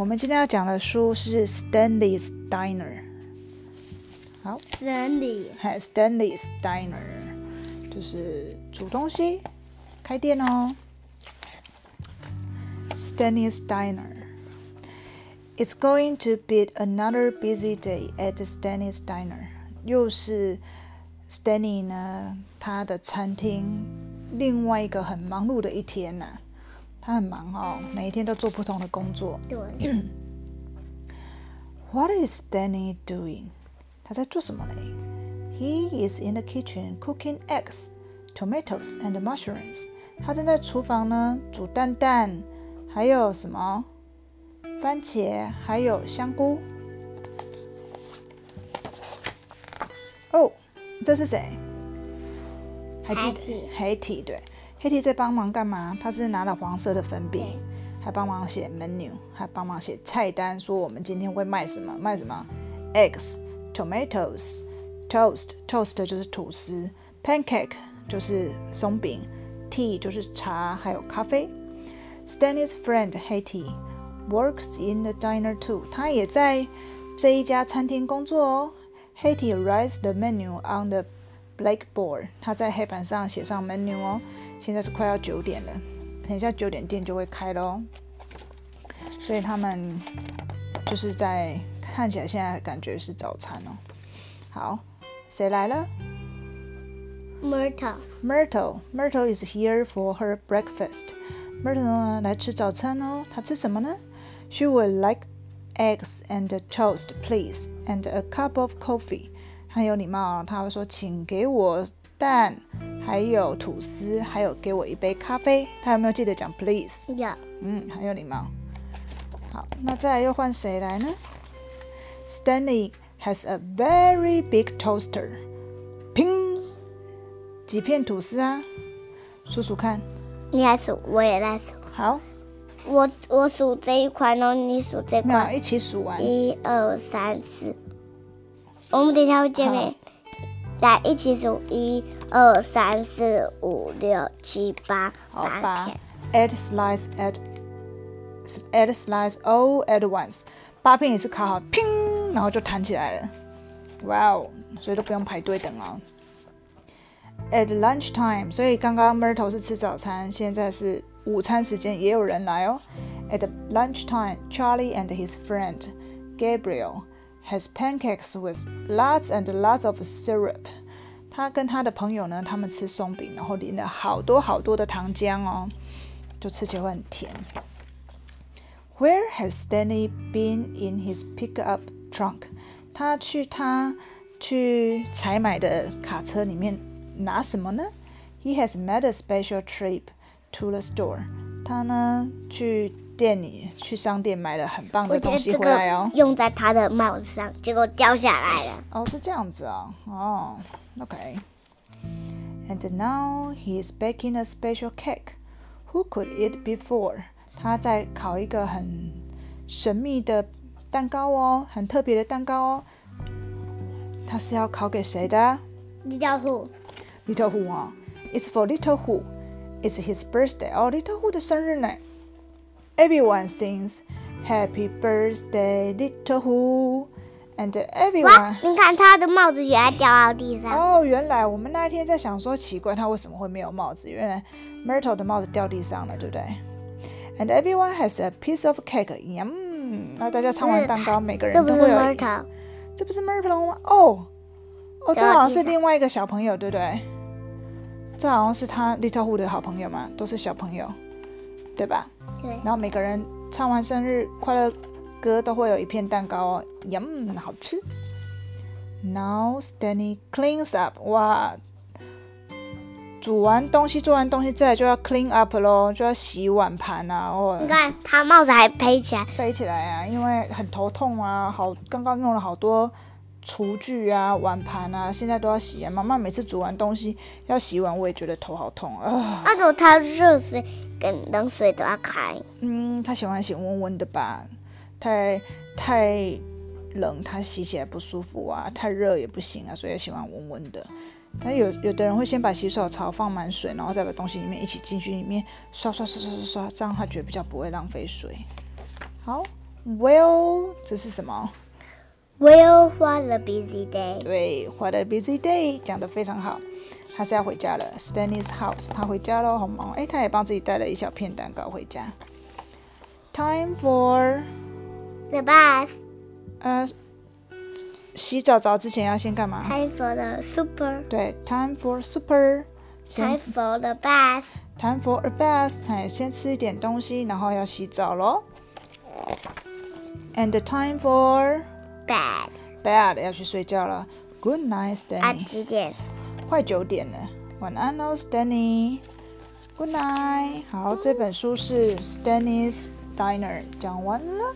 我们今天要讲的书是 Stanley's Diner。好，Stanley，还 Stanley's Diner，就是煮东西，开店哦。Stanley's Diner. It's going to be another busy day at Stanley's Diner. 又是 Stanley 呢，他的餐厅另外一个很忙碌的一天呐。 他很忙哦，每一天都做不同的工作。对。What is Stanley doing？他在做什么呢？He is in the kitchen cooking eggs, tomatoes and mushrooms. 他正在厨房呢煮蛋蛋。还有什么？番茄，还有香菇。哦，这是谁？还记得？黑体对，黑体在帮忙干嘛？他是拿了黄色的粉笔，还帮忙写 menu，还帮忙写菜单，说我们今天会卖什么？卖什么？eggs, tomatoes, toast, toast 就是吐司，pancake 就是松饼，tea 就是茶，还有咖啡。Stanley's friend Hattie works in the diner too. 他也在这一家餐厅工作哦。Hattie writes the menu on the blackboard. 他在黑板上写上 menu 哦。现在是快要九点了，等一下九点店就会开喽。所以他们就是在看起来现在感觉是早餐哦。好，谁来了？Myrtle. Myrtle. Myrtle is here for her breakfast. Myrtle 呢来吃早餐哦，她吃什么呢？She would like eggs and toast, please, and a cup of coffee。很有礼貌啊，她会说，请给我蛋， 还有吐司，还有给我一杯咖啡。他有没有记得讲 please？有。嗯，很有礼貌。好，那再来又换谁来呢？Stanley has a very big toaster。拼几片吐司啊？数数看。你来数，我也来数。好，我我数这一块，然后你数这块，一起数完。一二三四，我们等一下会见面。来，一起数，一二三四五六七八，八片。Add slice at add slice all at once，八片也是烤好，砰，然后就弹起来了。哇哦，所以都不用排队等哦。At lunchtime，所以刚刚 Myrtle 是吃早餐，现在是午餐时间，也有人来哦。At lunchtime, Charlie and his friend Gabriel has pancakes with lots and lots of syrup。他跟他的朋友呢，他们吃松饼，然后淋了好多好多的糖浆哦，就吃起来会很甜。Where has Stanley been in his pickup trunk？他去他去采买的卡车里面。拿什么呢？He has made a special trip to the store。他呢去 店里去商店买了很棒的东西回来哦。用在他的帽子上，结果掉下来了。哦，是这样子啊。哦，OK。And now he is baking a special cake. Who could it be for？他在烤一个很神秘的蛋糕哦，很特别的蛋糕哦。他是要烤给谁的？Little Who。Little Who 啊，It's for Little Who. It's his birthday. 哦，Little Who 的生日呢。 Everyone sings Happy Birthday, Little Who. And everyone，你看他的帽子原来掉到地上。哦，原来我们那一天在想说奇怪，他为什么会没有帽子？原来 Myrtle 的帽子掉地上了，对不对？And everyone has a piece of cake. Yum. 那大家唱完蛋糕，每个人都会有。这不是 Myrtle，这不是 Myrtle 吗？哦。哦，这好像是另外一个小朋友，对不对？这好像是他 Little Who 的好朋友嘛，都是小朋友，对吧？对。然后每个人唱完生日快乐歌都会有一片蛋糕哦，Yum，好吃。Now Stanley cleans up，哇，煮完东西做完东西，再就要 clean up 咯，就要洗碗盘啊。哦，你看他帽子还飞起来，飞起来啊，因为很头痛啊，好，刚刚用了好多。厨具啊，碗盘啊，现在都要洗啊。妈妈每次煮完东西要洗碗，我也觉得头好痛啊。那种他热水跟冷水都要开。嗯，他喜欢洗温温的吧？太太冷，他洗起来不舒服啊。太热也不行啊，所以喜欢温温的。但有有的人会先把洗手槽放满水，然后再把东西里面一起进去里面刷刷刷刷刷刷，这样他觉得比较不会浪费水。好，Well，这是什么？Well, what a busy day. 对，What a busy day，讲得非常好。他是要回家了，Stanley's house，他回家喽，好忙。哎，他也帮自己带了一小片蛋糕回家。Time for，The bath 呃，洗澡澡之前要先干嘛？Time for the super. 对，Time for supper，time for the bath。Time for a bath，哎，先吃一点东西，然后要洗澡喽。And time for Bed. bed，要去睡觉了。Good night, 啊，Stanley。几点？快九点了，晚安喽，Stanley。Good night。好，这本书是 Stanley's Diner，讲完了。